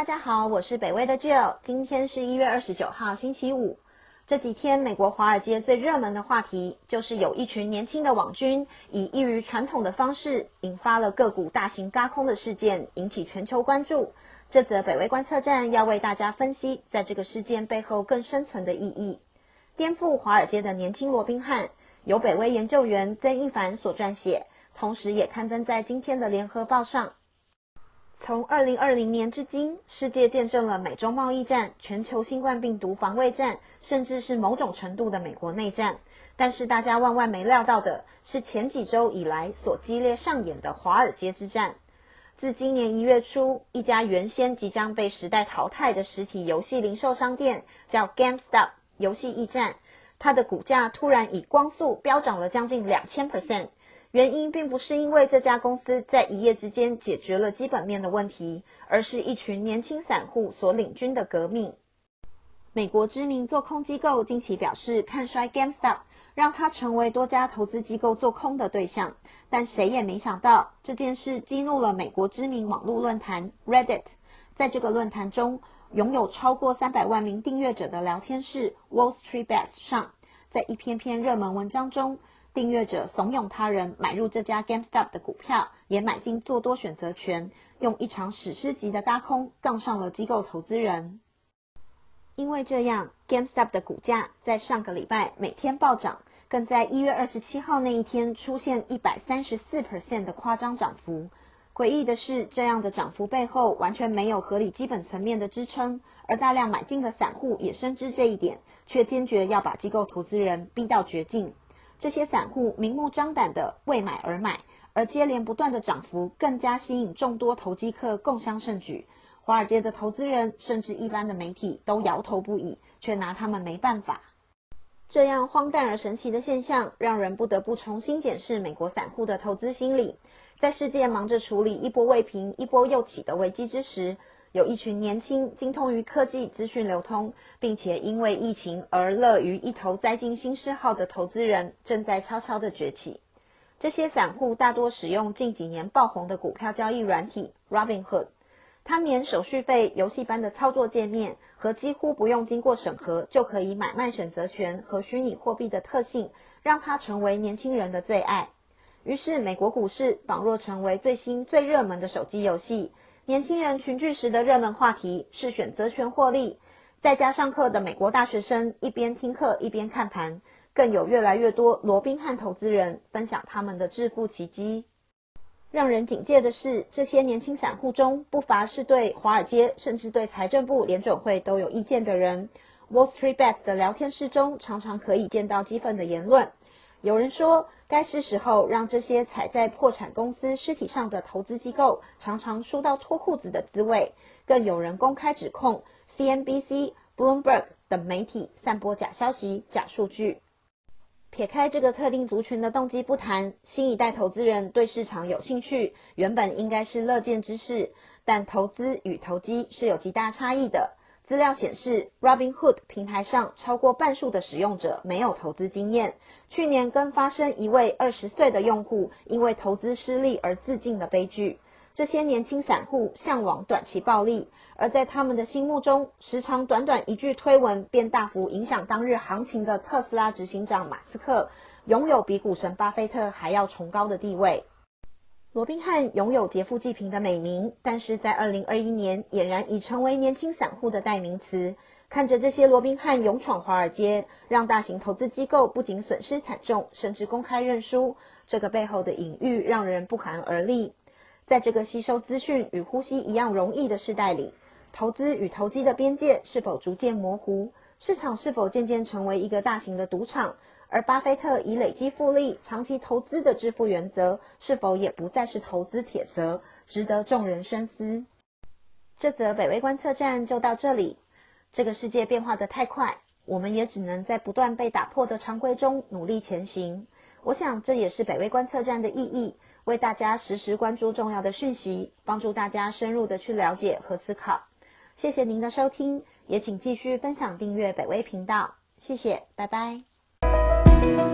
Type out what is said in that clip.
大家好，我是北威的 Jill。今天是一月二十九号，星期五。这几天，美国华尔街最热门的话题就是有一群年轻的网军以异于传统的方式，引发了个股大型嘎空的事件，引起全球关注。这则北威观测站要为大家分析，在这个事件背后更深层的意义。颠覆华尔街的年轻罗宾汉，由北威研究员曾一凡所撰写，同时也刊登在今天的联合报上。从二零二零年至今，世界见证了美洲贸易战、全球新冠病毒防卫战，甚至是某种程度的美国内战。但是大家万万没料到的是，前几周以来所激烈上演的华尔街之战。自今年一月初，一家原先即将被时代淘汰的实体游戏零售商店，叫 GameStop 游戏驿站，它的股价突然以光速飙涨了将近两千 percent。原因并不是因为这家公司在一夜之间解决了基本面的问题，而是一群年轻散户所领军的革命。美国知名做空机构近期表示看衰 GameStop，让它成为多家投资机构做空的对象。但谁也没想到，这件事激怒了美国知名网络论坛 Reddit。在这个论坛中，拥有超过三百万名订阅者的聊天室 Wall Street Bets 上，在一篇篇热门文章中。订阅者怂恿他人买入这家 GameStop 的股票，也买进做多选择权，用一场史诗级的搭空杠上了机构投资人。因为这样，GameStop 的股价在上个礼拜每天暴涨，更在一月二十七号那一天出现一百三十四 percent 的夸张涨幅。诡异的是，这样的涨幅背后完全没有合理基本层面的支撑，而大量买进的散户也深知这一点，却坚决要把机构投资人逼到绝境。这些散户明目张胆的为买而买，而接连不断的涨幅更加吸引众多投机客共襄盛举。华尔街的投资人甚至一般的媒体都摇头不已，却拿他们没办法。这样荒诞而神奇的现象，让人不得不重新检视美国散户的投资心理。在世界忙着处理一波未平一波又起的危机之时，有一群年轻、精通于科技资讯流通，并且因为疫情而乐于一头栽进新嗜好的投资人，正在悄悄的崛起。这些散户大多使用近几年爆红的股票交易软体 Robinhood，它免手续费、游戏般的操作界面和几乎不用经过审核就可以买卖选择权和虚拟货币的特性，让它成为年轻人的最爱。于是，美国股市仿若成为最新最热门的手机游戏。年轻人群聚时的热门话题是选择权获利，在家上课的美国大学生一边听课一边看盘，更有越来越多罗宾汉投资人分享他们的致富奇迹。让人警戒的是，这些年轻散户中不乏是对华尔街甚至对财政部、联准会都有意见的人。Wall Street Bet 的聊天室中常常可以见到激愤的言论。有人说，该是时候让这些踩在破产公司尸体上的投资机构常常输到脱裤子的滋味。更有人公开指控 CNBC、Bloomberg 等媒体散播假消息、假数据。撇开这个特定族群的动机不谈，新一代投资人对市场有兴趣，原本应该是乐见之事。但投资与投机是有极大差异的。资料显示，Robinhood 平台上超过半数的使用者没有投资经验。去年更发生一位二十岁的用户因为投资失利而自尽的悲剧。这些年轻散户向往短期暴利，而在他们的心目中，时常短短一句推文便大幅影响当日行情的特斯拉执行长马斯克，拥有比股神巴菲特还要崇高的地位。罗宾汉拥有劫富济贫的美名，但是在二零二一年俨然已成为年轻散户的代名词。看着这些罗宾汉勇闯华尔街，让大型投资机构不仅损失惨重，甚至公开认输，这个背后的隐喻让人不寒而栗。在这个吸收资讯与呼吸一样容易的时代里，投资与投机的边界是否逐渐模糊？市场是否渐渐成为一个大型的赌场？而巴菲特以累积复利、长期投资的致富原则，是否也不再是投资铁则，值得众人深思。这则北威观测站就到这里。这个世界变化的太快，我们也只能在不断被打破的常规中努力前行。我想这也是北威观测站的意义，为大家实时关注重要的讯息，帮助大家深入的去了解和思考。谢谢您的收听，也请继续分享订阅北威频道。谢谢，拜拜。Bye.